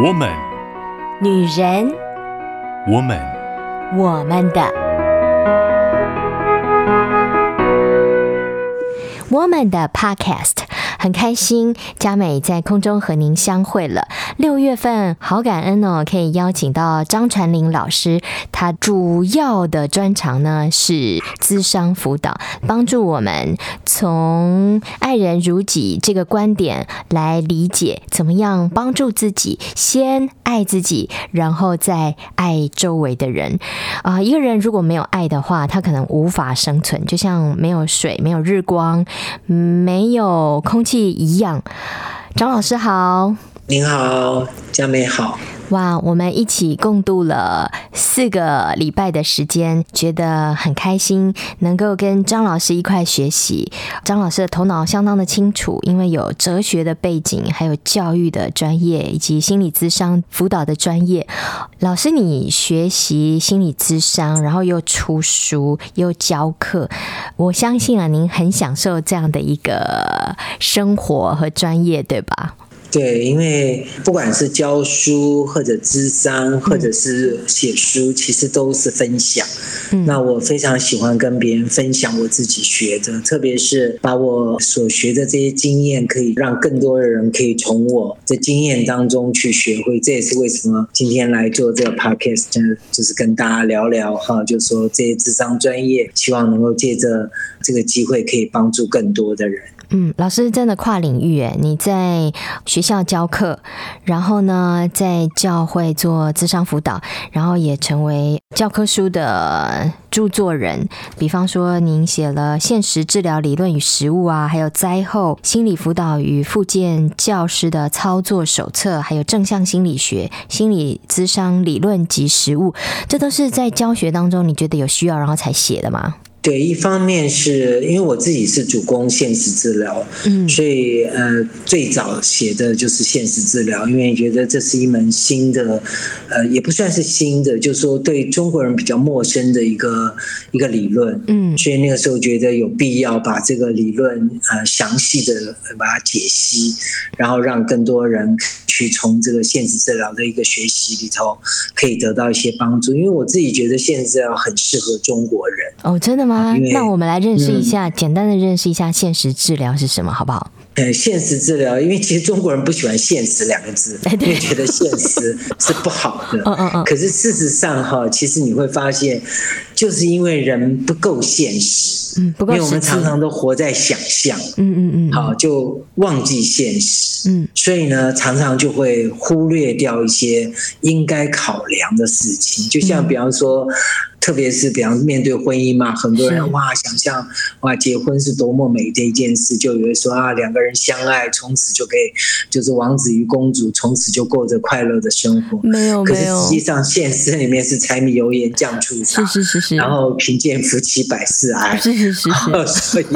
我们，女人，我们，我们的，我们的 Podcast。很开心，佳美在空中和您相会了。六月份好感恩哦，可以邀请到张传玲老师，他主要的专长呢是咨商辅导，帮助我们从爱人如己这个观点来理解，怎么样帮助自己，先爱自己，然后再爱周围的人。啊、一个人如果没有爱的话，他可能无法生存，就像没有水、没有日光、没有空气。一样，张老师好，您好，佳美好。哇，我们一起共度了四个礼拜的时间，觉得很开心，能够跟张老师一块学习。张老师的头脑相当的清楚，因为有哲学的背景，还有教育的专业，以及心理咨商辅导的专业。老师，你学习心理咨商，然后又出书，又教课，我相信啊，您很享受这样的一个生活和专业，对吧？对，因为不管是教书或者智商，或者是写书，其实都是分享。嗯。那我非常喜欢跟别人分享我自己学的，特别是把我所学的这些经验，可以让更多的人可以从我的经验当中去学会。这也是为什么今天来做这个 podcast，就是跟大家聊聊哈，就是说这些智商专业，希望能够借着这个机会，可以帮助更多的人。嗯，老师真的跨领域诶，你在学校教课，然后呢，在教会做智商辅导，然后也成为教科书的著作人。比方说，您写了《现实治疗理论与实务》啊，还有灾后心理辅导与复健教师的操作手册，还有正向心理学、心理咨商理论及实务，这都是在教学当中你觉得有需要，然后才写的吗？对，一方面是因为我自己是主攻现实治疗，嗯，所以呃，最早写的就是现实治疗，因为觉得这是一门新的，呃，也不算是新的，就是说对中国人比较陌生的一个一个理论，嗯，所以那个时候觉得有必要把这个理论呃详细的把它解析，然后让更多人。去从这个现实治疗的一个学习里头，可以得到一些帮助。因为我自己觉得现实治疗很适合中国人。哦，真的吗？那我们来认识一下，嗯，简单的认识一下现实治疗是什么，好不好？呃，现实治疗，因为其实中国人不喜欢“现实”两个字，因为觉得现实 是不好的。嗯嗯嗯。可是事实上，哈，其实你会发现，就是因为人不够现实，嗯，不够，因为我们常常都活在想象，嗯嗯嗯，好，就忘记现实，嗯，所以呢，常常就会忽略掉一些应该考量的事情，就像比方说。特别是比方面对婚姻嘛，很多人哇想象哇结婚是多么美的一件事，就以为说啊两个人相爱，从此就可以就是王子与公主，从此就过着快乐的生活。没有，可是实际上现实里面是柴米油盐酱醋茶，是是是是，然后贫贱夫妻百事哀，是是是是，所以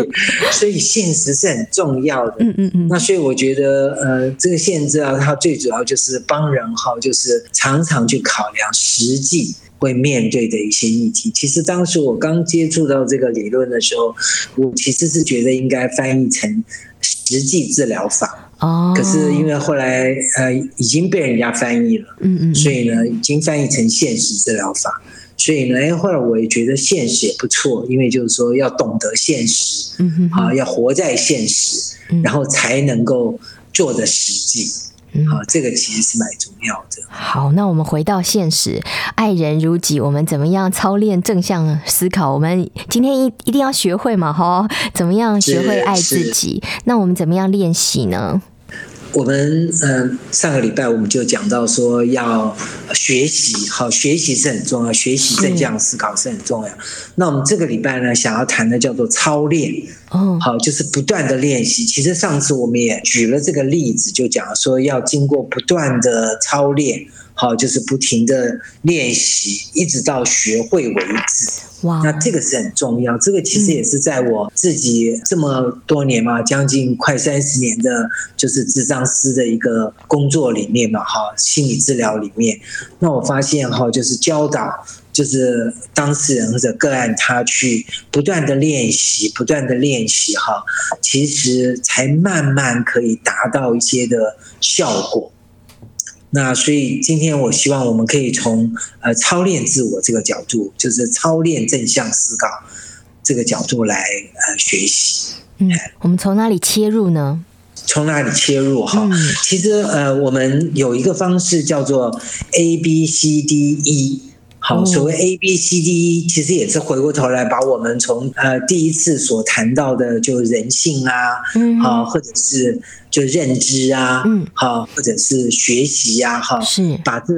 所以现实是很重要的。嗯嗯嗯。那所以我觉得呃这个现实啊，它最主要就是帮人哈，就是常常去考量实际。会面对的一些议题，其实当时我刚接触到这个理论的时候，我其实是觉得应该翻译成实际治疗法。哦，可是因为后来呃已经被人家翻译了，嗯嗯，所以呢已经翻译成现实治疗法。所以呢，哎，后来我也觉得现实也不错，因为就是说要懂得现实，嗯哼，啊，要活在现实，然后才能够做的实际。嗯，好，这个其实是蛮重要的。好，那我们回到现实，爱人如己，我们怎么样操练正向思考？我们今天一一定要学会嘛，哈，怎么样学会爱自己？那我们怎么样练习呢？我们嗯，上个礼拜我们就讲到说要学习，好，学习是很重要，学习正向思考是很重要。那我们这个礼拜呢，想要谈的叫做操练，哦，好，就是不断的练习。其实上次我们也举了这个例子，就讲说要经过不断的操练。好，就是不停的练习，一直到学会为止。哇，那这个是很重要。这个其实也是在我自己这么多年嘛，将近快三十年的，就是智障师的一个工作里面嘛，哈，心理治疗里面。那我发现哈，就是教导，就是当事人或者个案，他去不断的练习，不断的练习，哈，其实才慢慢可以达到一些的效果。那所以今天我希望我们可以从呃操练自我这个角度，就是操练正向思考这个角度来呃学习。嗯，我们从哪里切入呢？从哪里切入哈？嗯、其实呃，我们有一个方式叫做 A B C D E。好，所谓 A B C D E，其实也是回过头来把我们从呃第一次所谈到的，就人性啊，嗯，好，或者是就认知啊，嗯，好，或者是学习呀，哈，是。把这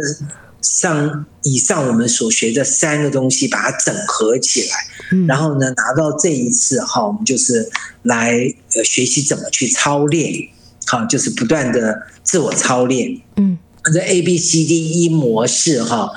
上以上我们所学的三个东西把它整合起来，嗯，然后呢，拿到这一次哈，我们就是来呃学习怎么去操练，好，就是不断的自我操练，嗯，这 A B C D E 模式哈。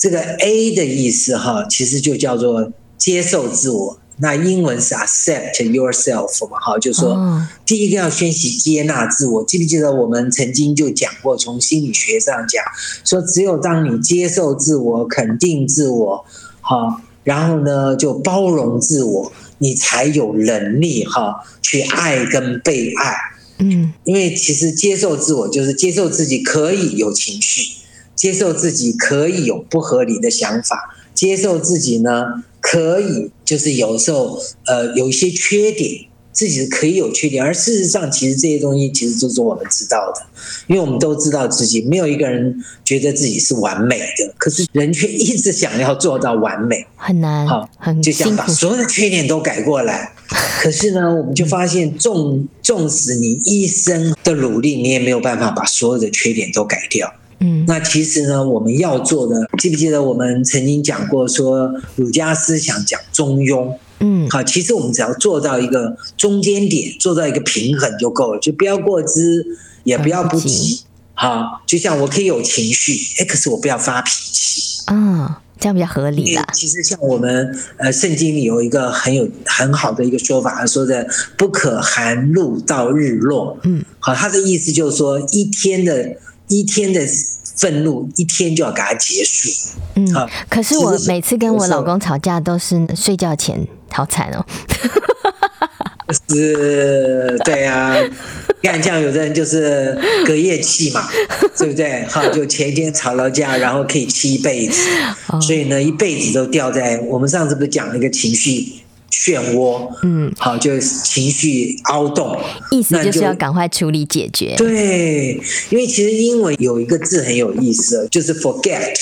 这个 A 的意思哈，其实就叫做接受自我。那英文是 accept yourself 嘛，哈，就是说第一个要学习接纳自我。记不记得我们曾经就讲过，从心理学上讲，说只有当你接受自我、肯定自我，哈，然后呢就包容自我，你才有能力哈去爱跟被爱。嗯，因为其实接受自我就是接受自己可以有情绪。接受自己可以有不合理的想法，接受自己呢可以就是有时候呃有一些缺点，自己是可以有缺点，而事实上其实这些东西其实就是我们知道的，因为我们都知道自己没有一个人觉得自己是完美的，可是人却一直想要做到完美，很难，好，很就想把所有的缺点都改过来，可是呢，我们就发现纵纵使你一生的努力，你也没有办法把所有的缺点都改掉。嗯，那其实呢，我们要做的，记不记得我们曾经讲过，说儒家思想讲中庸，嗯，好，其实我们只要做到一个中间点，做到一个平衡就够了，就不要过之，也不要不及，好，就像我可以有情绪，哎，可是我不要发脾气，啊，这样比较合理了。其实像我们呃圣经里有一个很有很好的一个说法，他说的不可含露到日落，嗯，好，他的意思就是说一天的。一天的愤怒，一天就要给它结束。嗯，好，可是我每次跟我老公吵架都是睡觉前，好惨哦。是，对啊，你看这样，有的人就是隔夜气嘛，对不对？好，就前一天吵了架，然后可以气一辈子，所以呢，一辈子都掉在我们上次不是讲那个情绪。漩涡，嗯，好，就是情绪凹洞，意思就是要赶快处理解决。对，因为其实英文有一个字很有意思，就是 forget，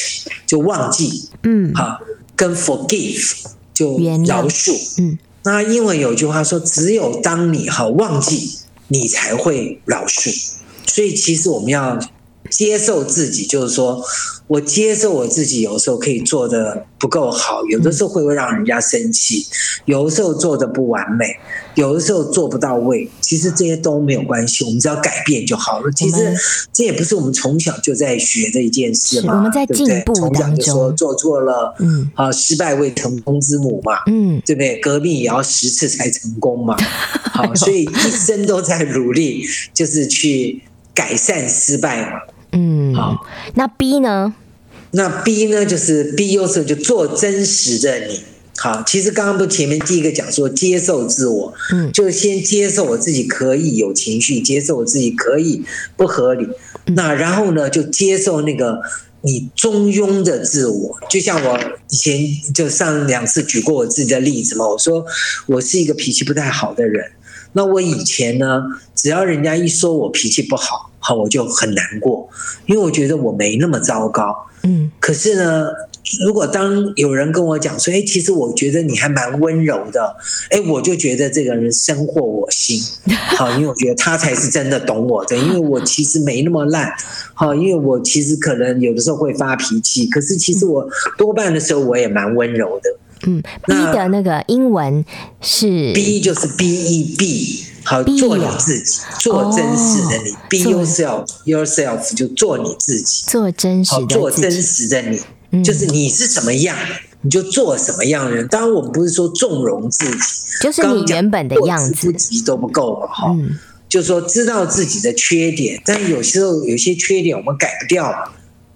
就忘记，嗯，好，跟 forgive 就饶恕，嗯，那英文有句话说，只有当你好忘记，你才会饶恕。所以其实我们要接受自己，就是说。我接受我自己，有时候可以做的不够好，有的时候会会让人家生气，有的时候做的不完美，有的时候做不到位。其实这些都没有关系，我们只要改变就好了。其实这也不是我们从小就在学的一件事嘛，我们在进步当中，从小就说做错了，嗯，啊，失败为成功之母嘛，嗯，对不对？革命也要十次才成功嘛，好，所以一生都在努力，就是去改善失败嘛。嗯，好，那 B 呢？那 B 呢？就是 B 有时候就做真实的你。好，其实刚刚不前面第一个讲说接受自我，嗯，就是先接受我自己可以有情绪，接受我自己可以不合理。那然后呢，就接受那个你中庸的自我。就像我以前就上两次举过我自己的例子嘛，我说我是一个脾气不太好的人。那我以前呢，只要人家一说我脾气不好，好，我就很难过，因为我觉得我没那么糟糕。嗯，可是呢，如果当有人跟我讲说，哎，其实我觉得你还蛮温柔的，哎，我就觉得这个人深获我心。好，因为我觉得他才是真的懂我的，因为我其实没那么烂。好，因为我其实可能有的时候会发脾气，可是其实我多半的时候我也蛮温柔的。嗯，B 的那个英文是 B，就是 B E B，好，B 做你自己，做真实的你，Be yourself，yourself 就做你自己，做真实的，做真实的你，嗯、就是你是什么样，你就做什么样的人。当然，我们不是说纵容自己，就是你原本的样子，自己都不够嘛，哈、嗯，就是说知道自己的缺点，但是有时候有些缺点我们改不掉嘛，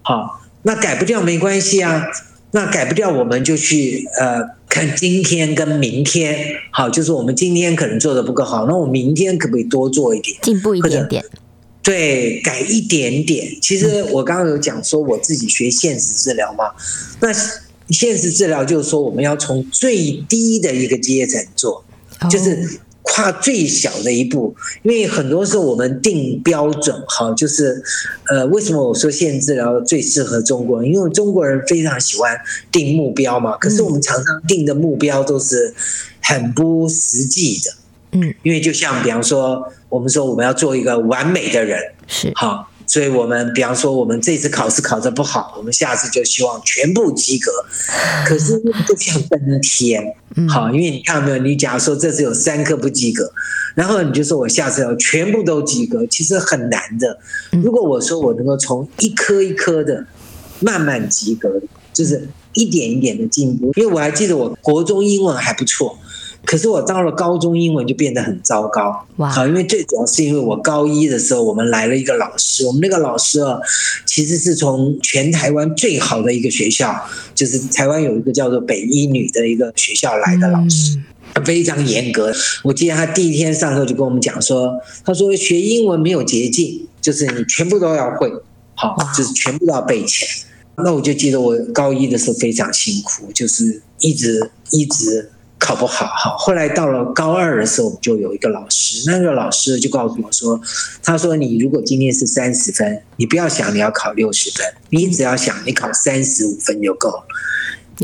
好，那改不掉没关系啊。那改不掉，我们就去呃看今天跟明天，好，就是我们今天可能做的不够好，那我明天可不可以多做一点，进步一点点？对，改一点点。其实我刚刚有讲说，我自己学现实治疗嘛，那现实治疗就是说，我们要从最低的一个阶层做，就是跨最小的一步。因为很多时候我们定标准，哈，就是呃，为什么我说现实治疗最适合中国人？因为中国人非常喜欢定目标嘛。可是我们常常定的目标都是很不实际的。嗯，因为就像比方说，我们说我们要做一个完美的人，是好，所以我们比方说，我们这次考试考得不好，我们下次就希望全部及格。可是就像登天，好，因为你看到没有，你假如说这次有三科不及格，然后你就说我下次要全部都及格，其实很难的。如果我说我能够从一科一科的慢慢及格，就是一点一点的进步，因为我还记得我国中英文还不错。可是我到了高中，英文就变得很糟糕。哇！好，因为最主要是因为我高一的时候，我们来了一个老师。我们那个老师啊，其实是从全台湾最好的一个学校，就是台湾有一个叫做北一女的一个学校来的老师，非常严格。我记得他第一天上课就跟我们讲说，他说学英文没有捷径，就是你全部都要会，好，就是全部都要背起来。那我就记得我高一的时候非常辛苦，就是一直一直。考不好，哈，后来到了高二的时候，我们就有一个老师，那个老师就告诉我说：“他说你如果今天是三十分，你不要想你要考六十分，你只要想你考三十五分就够了。”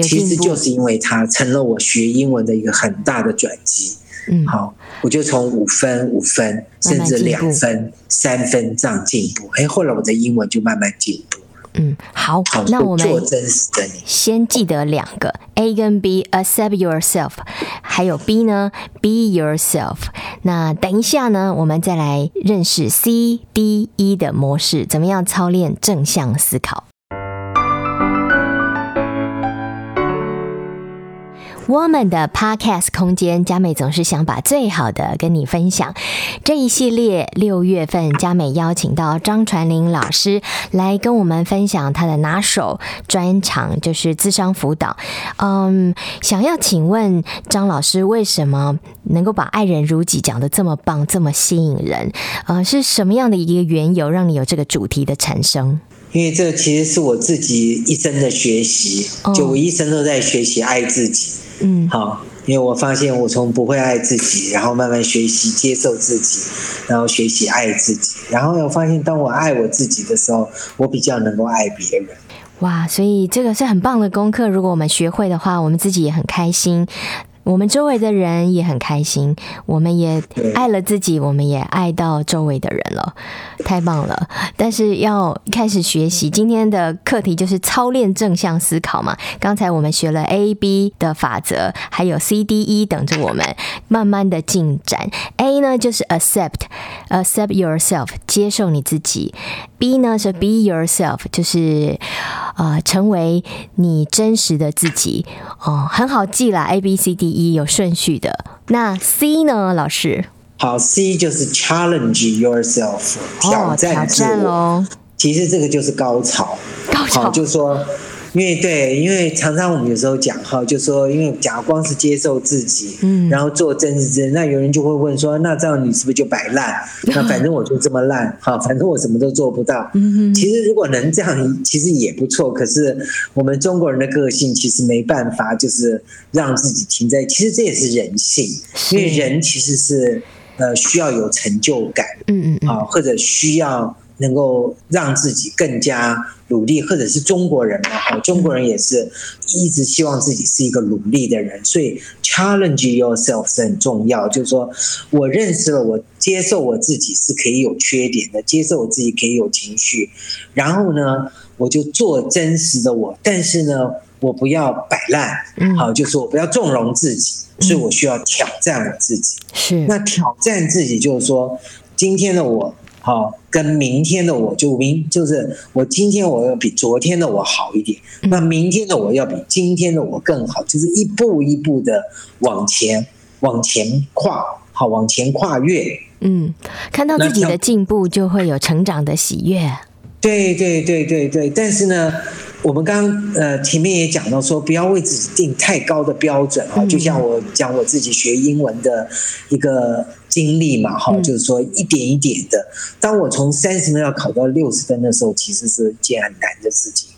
其实就是因为他成了我学英文的一个很大的转机。嗯，好，我就从五分、五分，甚至两分、三分这样进步。哎，后来我的英文就慢慢进步。嗯，好，好，那我们先记得两个 A 跟 B，accept yourself，还有 B 呢，be yourself。那等一下呢，我们再来认识 C D E 的模式，怎么样操练正向思考。我们的 Podcast 空间，佳美总是想把最好的跟你分享。这一系列六月份，佳美邀请到张传林老师来跟我们分享他的拿手专长，就是智商辅导。嗯，想要请问张老师，为什么能够把爱人如己讲的这么棒，这么吸引人？呃，是什么样的一个缘由，让你有这个主题的产生？因为这其实是我自己一生的学习，就我一生都在学习爱自己。嗯，好，因为我发现我从不会爱自己，然后慢慢学习接受自己，然后学习爱自己，然后我发现当我爱我自己的时候，我比较能够爱别人。哇，所以这个是很棒的功课，如果我们学会的话，我们自己也很开心。我们周围的人也很开心，我们也爱了自己，我们也爱到周围的人了，太棒了！但是要开始学习，今天的课题就是操练正向思考嘛。刚才我们学了 A、B 的法则，还有 C、D、E 等着我们慢慢的进展。A 呢就是 accept，accept yourself，接受你自己。B 呢是 be yourself，就是呃成为你真实的自己哦，很好记啦，A B C D E 有顺序的。那 C 呢，老师？好，C 就是 challenge yourself，挑战自我。哦，其实这个就是高潮，高潮就是说。因为对，因为常常我们有时候讲哈，就说因为假如光是接受自己，嗯，然后做真实真，那有人就会问说，那这样你是不是就摆烂？那反正我就这么烂，哈，反正我什么都做不到。嗯，其实如果能这样，其实也不错。可是我们中国人的个性其实没办法，就是让自己停在。其实这也是人性，因为人其实是呃需要有成就感，嗯嗯，啊，或者需要。能够让自己更加努力，或者是中国人嘛，哈，中国人也是一直希望自己是一个努力的人，所以 challenge yourself 是很重要。就是说我认识了，我接受我自己是可以有缺点的，接受我自己可以有情绪，然后呢，我就做真实的我，但是呢，我不要摆烂，好，就是我不要纵容自己，所以我需要挑战我自己。是，那挑战自己就是说，今天的我。好，跟明天的我就明就是我今天我要比昨天的我好一点，那明天的我要比今天的我更好，就是一步一步的往前往前跨，好，往前跨越。嗯，看到自己的进步，就会有成长的喜悦。对对对对对，但是呢，我们刚刚呃前面也讲到说，不要为自己定太高的标准啊，就像我讲我自己学英文的一个。经历嘛，哈，就是说一点一点的。当我从三十分要考到六十分的时候，其实是一件很难的事情。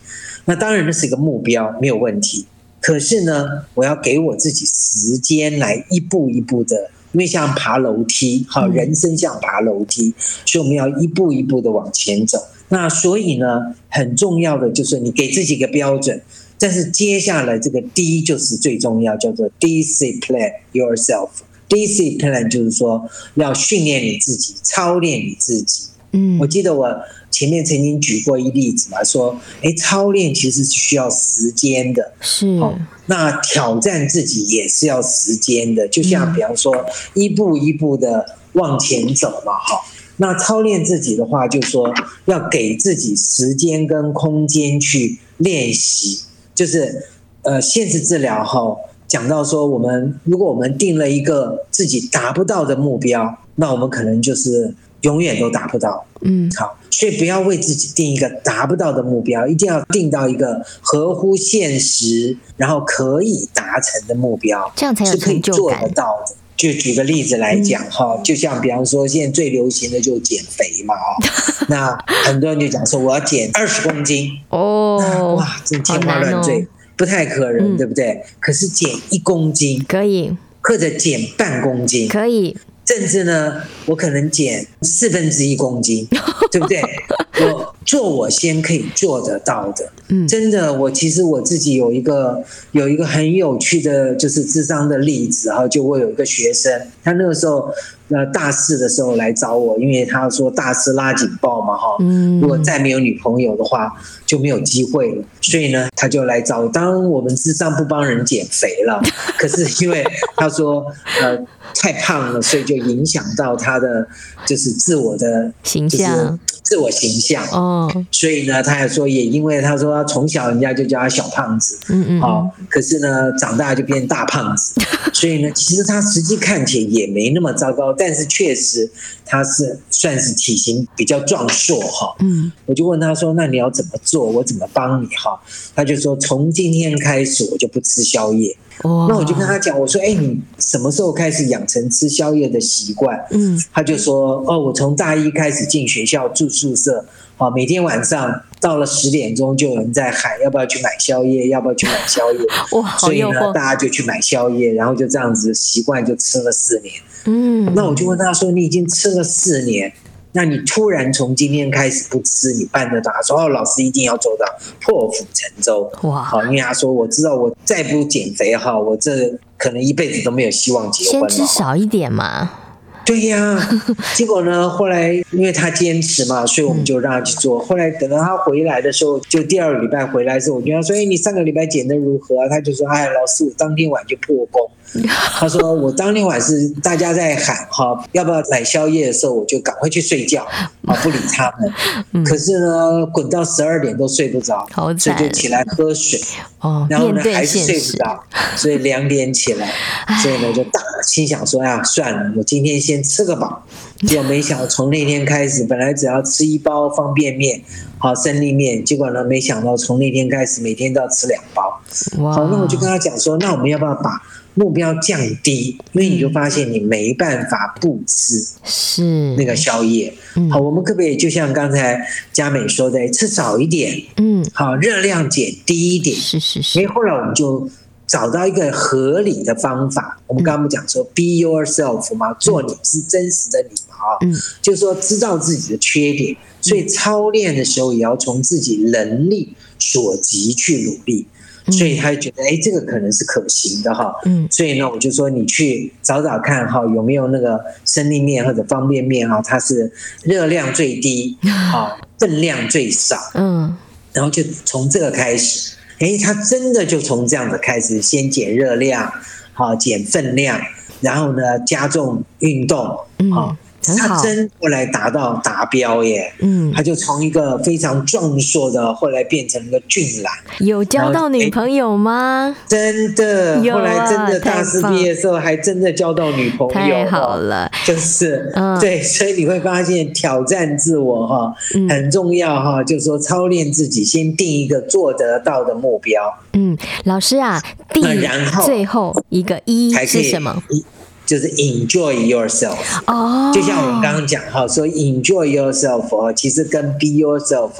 那当然，这是一个目标，没有问题。可是呢，我要给我自己时间来一步一步的，因为像爬楼梯，哈，人生像爬楼梯，所以我们要一步一步的往前走。那所以呢，很重要的就是你给自己一个标准，但是接下来这个 D 就是最重要，叫做 discipline yourself。discipline 就是说要训练你自己，操练你自己。嗯，我记得我。前面曾经举过一例子嘛，说，哎，操练其实是需要时间的，是。哦，那挑战自己也是要时间的，就像比方说，一步一步的往前走嘛，哈。那操练自己的话，就是说要给自己时间跟空间去练习，就是，呃，现实治疗哈，讲到说，我们如果我们定了一个自己达不到的目标，那我们可能就是。永远都达不到，嗯，好，所以不要为自己定一个达不到的目标，一定要定到一个合乎现实，然后可以达成的目标，这样才有是可以做得到的。就举个例子来讲，哈、嗯，就像比方说，现在最流行的就是减肥嘛，哦，那很多人就讲说我要减二十公斤，哦，哇，真天花乱坠，哦，不太可能，嗯，对不对？可是减一公斤可以，或者减半公斤可以。甚至呢，我可能减四分之一公斤，对不对？我做我先可以做得到的。嗯，真的，我其实我自己有一个有一个很有趣的，就是智商的例子哈。就我有一个学生，他那个时候呃大四的时候来找我，因为他说大四拉警报嘛哈。嗯，如果再没有女朋友的话，就没有机会了。所以呢，他就来找我。当然我们智商不帮人减肥了，可是因为他说呃。太胖了，所以就影响到他的就是自我的形象，自我形象哦。所以呢，他还说，也因为他说他从小人家就叫他小胖子，嗯嗯，好，可是呢，长大就变大胖子。所以呢，其实他实际看起来也没那么糟糕，但是确实他是算是体型比较壮硕哈。嗯，我就问他说：“那你要怎么做？我怎么帮你？”哈，他就说：“从今天开始，我就不吃宵夜。”那我就跟他讲，我说：“哎，你什么时候开始养成吃宵夜的习惯？”嗯，他就说：“哦，我从大一开始进学校住宿舍，啊，每天晚上到了十点钟就有人在喊，要不要去买宵夜？要不要去买宵夜？哇，所以呢，大家就去买宵夜，然后就这样子习惯就吃了四年。嗯，那我就问他说：你已经吃了四年？”那你突然从今天开始不吃，你办得到？他说哦，老师一定要做到破釜沉舟。哇！好，因为他说我知道，我再不减肥哈，我这可能一辈子都没有希望结婚了。先吃少一点嘛。对呀，结果呢，后来因为他坚持嘛，所以我们就让他去做。后来等到他回来的时候，就第二个礼拜回来的时候，我跟他说：“哎，你上个礼拜减的如何？”他就说：“哎，老师，我当天晚就破功。” 他说：“我当天晚是大家在喊哈，要不要买宵夜的时候，我就赶快去睡觉，啊，不理他们。可是呢，滚到十二点都睡不着，所以就起来喝水。然后呢，还是睡不着，所以两点起来，所以呢就大心想说呀，算了，我今天先吃个饱。结果没想到从那天开始，本来只要吃一包方便面，好生力面，结果呢，没想到从那天开始，每天都要吃两包。好，那我就跟他讲说，那我们要不要把目标降低，因为你就发现你没办法不吃，是那个宵夜。好，我们可不可以就像刚才佳美说的，吃少一点，嗯，好，热量减低一点，是是是。因为后来我们就找到一个合理的方法。我们刚刚不讲说 be yourself 嘛，做你是真实的你嘛，啊，嗯，就是说知道自己的缺点，所以操练的时候也要从自己能力所及去努力。所以他就觉得，哎，这个可能是可行的哈。嗯。所以呢，我就说你去找找看哈，有没有那个生力面或者方便面哈，它是热量最低，啊，分量最少。嗯。然后就从这个开始，哎，他真的就从这样子开始，先减热量，好，减分量，然后呢，加重运动，好。他真后来达到达标耶，嗯，他就从一个非常壮硕的，后来变成了个俊朗。有交到女朋友吗？真的，后来真的大四毕业的时候，还真的交到女朋友。太好了，就是，嗯，对，所以你会发现挑战自我哈很重要哈，就是说操练自己，先定一个做得到的目标。嗯，老师啊，定然后最后一个一是什么？就是 enjoy yourself。哦，就像我们刚刚讲哈，说 enjoy yourself，其实跟 be yourself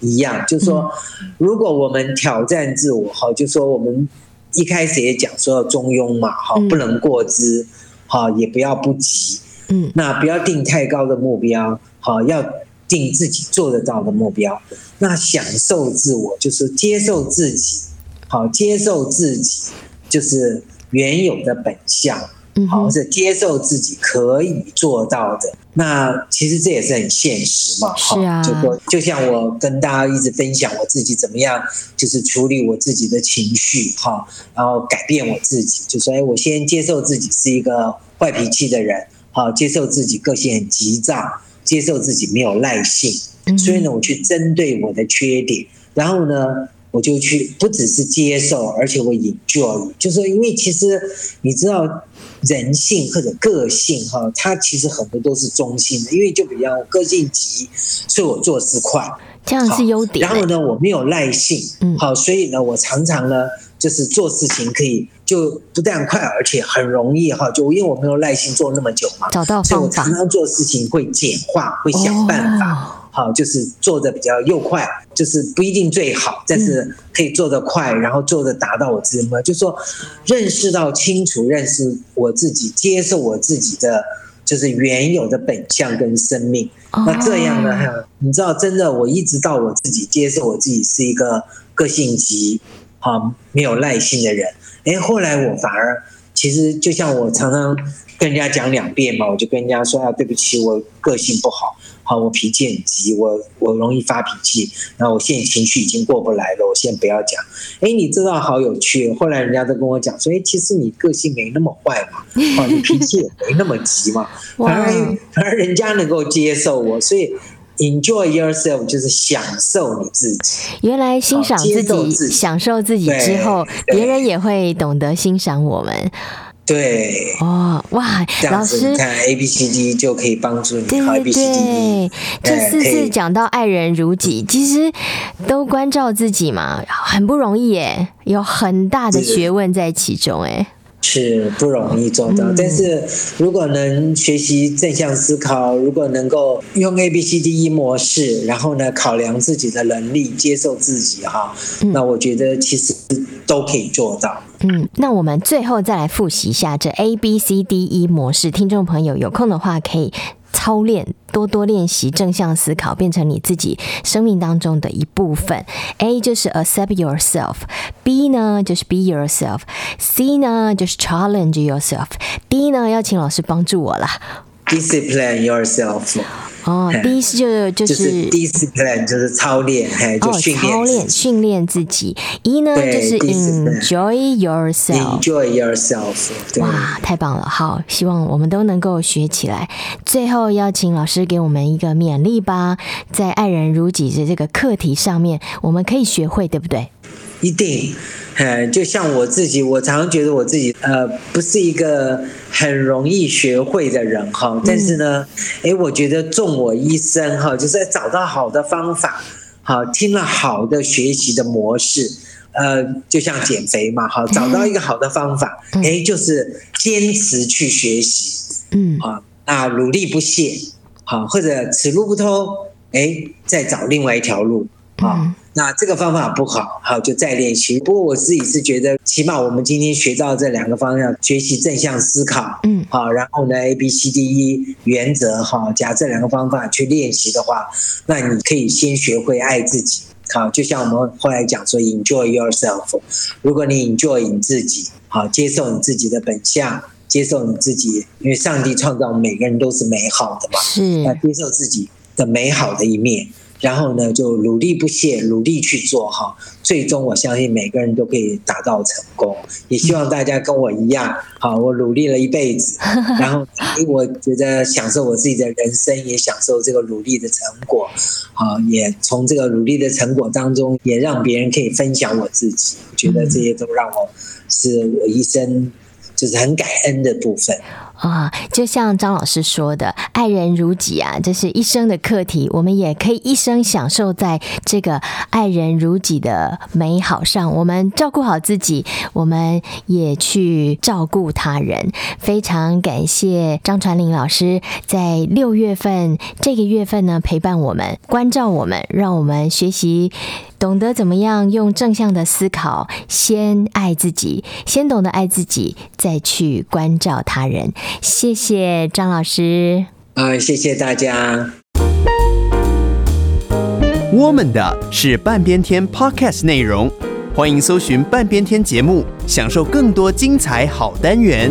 一样，就是说，如果我们挑战自我哈，就说我们一开始也讲说要中庸嘛，哈，不能过之，哈，也不要不及，嗯，那不要定太高的目标，好，要定自己做得到的目标。那享受自我就是接受自己，好，接受自己就是原有的本相。好，是接受自己可以做到的。那其实这也是很现实嘛。是啊，就说就像我跟大家一直分享我自己怎么样，就是处理我自己的情绪，哈，然后改变我自己。就说，哎，我先接受自己是一个坏脾气的人，好，接受自己个性很急躁，接受自己没有耐性。所以呢，我去针对我的缺点，然后呢，我就去不只是接受，而且我 enjoy，就是因为其实你知道。人性或者个性哈，它其实很多都是中性的，因为就比较个性急，所以我做事快，这样是优点。然后呢，我没有耐性，嗯，好，所以呢，我常常呢，就是做事情可以就不但快，而且很容易哈，就因为我没有耐心做那么久嘛，找到所以我常常做事情会简化，会想办法。哦好，就是做的比较又快，就是不一定最好，但是可以做得快，然后做的达到我自己嘛。就是说，认识到清楚，认识我自己，接受我自己的，就是原有的本相跟生命。那这样呢，你知道，真的，我一直到我自己接受我自己是一个个性急、好没有耐心的人。哎，后来我反而其实就像我常常跟人家讲两遍嘛，我就跟人家说啊，对不起，我个性不好。好，我脾气很急，我我容易发脾气，然后我现在情绪已经过不来了，我先不要讲。哎，你知道好有趣，后来人家都跟我讲说，哎，其实你个性没那么坏嘛，哦，你脾气也没那么急嘛，反而反而人家能够接受我，所以 enjoy yourself 就是享受你自己。原来欣赏自己、自己享受自己之后，别人也会懂得欣赏我们。对哦，哇，老师看 A B C D 就可以帮助你。对对对，这四次讲到爱人如己，其实都关照自己嘛，很不容易耶，有很大的学问在其中哎。是不容易做到，但是如果能学习正向思考，如果能够用 A B C D E 模式，然后呢，考量自己的能力，接受自己哈，那我觉得其实都可以做到。嗯，那我们最后再来复习一下这 A B C D E 模式，听众朋友有空的话可以。操练，多多练习正向思考，变成你自己生命当中的一部分。A 就是 accept yourself，B 呢就是 be yourself，C 呢就是 challenge yourself，D 呢要请老师帮助我啦，discipline yourself。哦，第一次就就是第一次 plan 就是操练，嘿，就训练，操练训练自己。一呢就是 enjoy yourself，enjoy yourself。哇，太棒了！好，希望我们都能够学起来。最后邀请老师给我们一个勉励吧，在爱人如己的这个课题上面，我们可以学会，对不对？一定。嗯，就像我自己，我常常觉得我自己呃不是一个很容易学会的人哈，但是呢，哎，我觉得纵我一生哈，就是在找到好的方法，好听了好的学习的模式，呃，就像减肥嘛，好找到一个好的方法，哎，就是坚持去学习，嗯，啊，那努力不懈，好或者此路不通，哎，再找另外一条路，啊。那这个方法不好，好就再练习。不过我自己是觉得，起码我们今天学到这两个方向，学习正向思考，嗯，好，然后呢，A B C D E 原则，哈，加这两个方法去练习的话，那你可以先学会爱自己，好，就像我们后来讲说，enjoy yourself。如果你 enjoy 你自己，好，接受你自己的本相，接受你自己，因为上帝创造每个人都是美好的嘛，是，那接受自己的美好的一面。然后呢，就努力不懈，努力去做哈。最终，我相信每个人都可以达到成功。也希望大家跟我一样，好，我努力了一辈子，然后我觉得享受我自己的人生，也享受这个努力的成果。好，也从这个努力的成果当中，也让别人可以分享我自己。我觉得这些都让我是我一生就是很感恩的部分。啊，就像张老师说的，爱人如己啊，这是一生的课题。我们也可以一生享受在这个爱人如己的美好上。我们照顾好自己，我们也去照顾他人。非常感谢张传玲老师在六月份这个月份呢，陪伴我们，关照我们，让我们学习。懂得怎么样用正向的思考，先爱自己，先懂得爱自己，再去关照他人。谢谢张老师。啊，谢谢大家。我们的是半边天 Podcast 内容，欢迎搜寻半边天节目，享受更多精彩好单元。